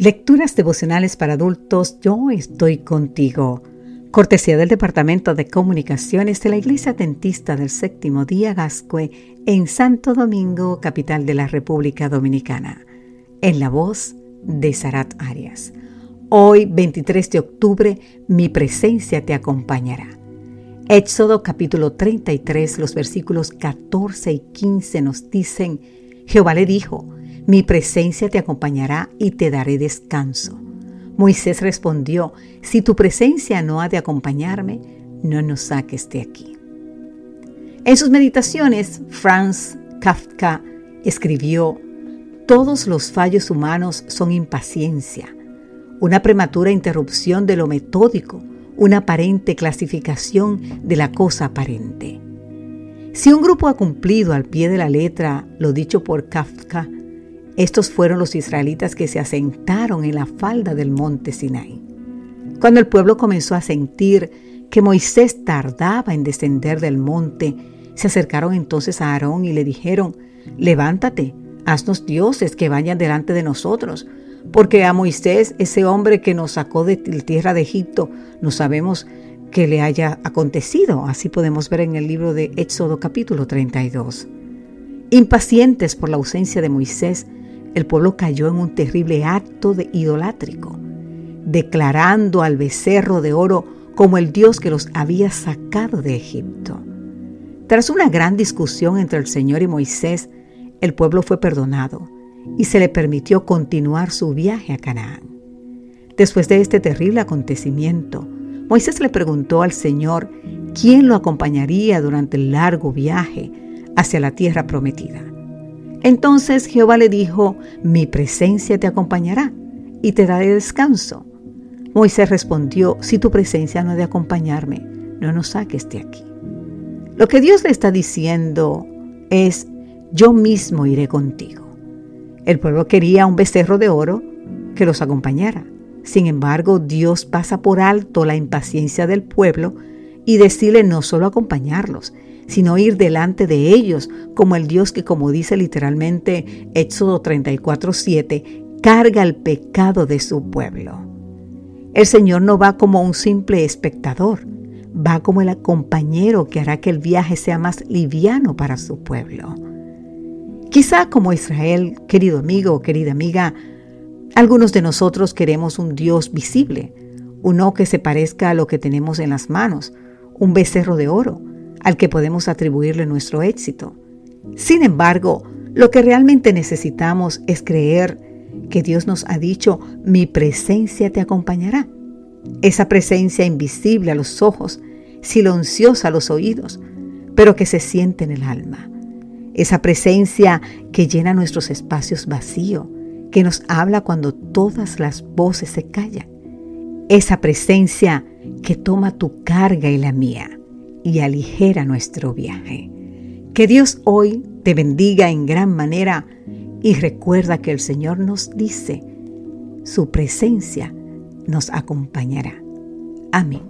Lecturas devocionales para adultos, yo estoy contigo. Cortesía del Departamento de Comunicaciones de la Iglesia Dentista del Séptimo Día Gascue en Santo Domingo, capital de la República Dominicana. En la voz de Sarat Arias. Hoy, 23 de octubre, mi presencia te acompañará. Éxodo capítulo 33, los versículos 14 y 15 nos dicen, Jehová le dijo, mi presencia te acompañará y te daré descanso. Moisés respondió, si tu presencia no ha de acompañarme, no nos saques de aquí. En sus meditaciones, Franz Kafka escribió, todos los fallos humanos son impaciencia, una prematura interrupción de lo metódico, una aparente clasificación de la cosa aparente. Si un grupo ha cumplido al pie de la letra lo dicho por Kafka, estos fueron los israelitas que se asentaron en la falda del monte Sinai. Cuando el pueblo comenzó a sentir que Moisés tardaba en descender del monte, se acercaron entonces a Aarón y le dijeron, levántate, haznos dioses que vayan delante de nosotros, porque a Moisés, ese hombre que nos sacó de tierra de Egipto, no sabemos que le haya acontecido. Así podemos ver en el libro de Éxodo capítulo 32. Impacientes por la ausencia de Moisés, el pueblo cayó en un terrible acto de idolátrico, declarando al becerro de oro como el Dios que los había sacado de Egipto. Tras una gran discusión entre el Señor y Moisés, el pueblo fue perdonado y se le permitió continuar su viaje a Canaán. Después de este terrible acontecimiento, Moisés le preguntó al Señor quién lo acompañaría durante el largo viaje hacia la tierra prometida. Entonces Jehová le dijo, mi presencia te acompañará y te daré descanso. Moisés respondió, si tu presencia no ha de acompañarme, no nos saques de aquí. Lo que Dios le está diciendo es, yo mismo iré contigo. El pueblo quería un becerro de oro que los acompañara. Sin embargo, Dios pasa por alto la impaciencia del pueblo y decide no solo acompañarlos, sino ir delante de ellos como el Dios que, como dice literalmente Éxodo 34:7, carga el pecado de su pueblo. El Señor no va como un simple espectador, va como el compañero que hará que el viaje sea más liviano para su pueblo. Quizá como Israel, querido amigo o querida amiga, algunos de nosotros queremos un Dios visible, uno que se parezca a lo que tenemos en las manos, un becerro de oro, al que podemos atribuirle nuestro éxito. Sin embargo, lo que realmente necesitamos es creer que Dios nos ha dicho, mi presencia te acompañará. Esa presencia invisible a los ojos, silenciosa a los oídos, pero que se siente en el alma. Esa presencia que llena nuestros espacios vacíos, que nos habla cuando todas las voces se callan. Esa presencia que toma tu carga y la mía y aligera nuestro viaje. Que Dios hoy te bendiga en gran manera y recuerda que el Señor nos dice, su presencia nos acompañará. Amén.